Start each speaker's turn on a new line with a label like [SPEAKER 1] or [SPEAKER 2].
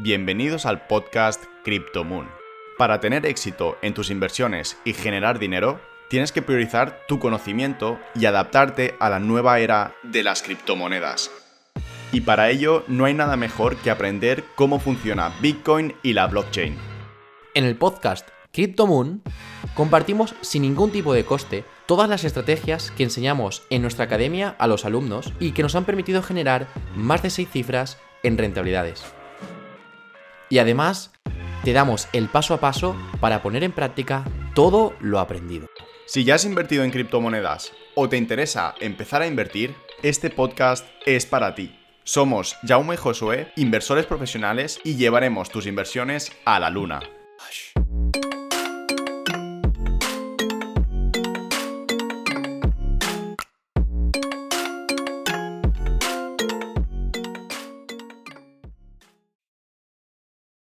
[SPEAKER 1] Bienvenidos al podcast CryptoMoon. Para tener éxito en tus inversiones y generar dinero, tienes que priorizar tu conocimiento y adaptarte a la nueva era de las criptomonedas. Y para ello no hay nada mejor que aprender cómo funciona Bitcoin y la blockchain.
[SPEAKER 2] En el podcast CryptoMoon compartimos sin ningún tipo de coste todas las estrategias que enseñamos en nuestra academia a los alumnos y que nos han permitido generar más de 6 cifras en rentabilidades. Y además, te damos el paso a paso para poner en práctica todo lo aprendido.
[SPEAKER 1] Si ya has invertido en criptomonedas o te interesa empezar a invertir, este podcast es para ti. Somos Jaume y Josué, inversores profesionales y llevaremos tus inversiones a la luna.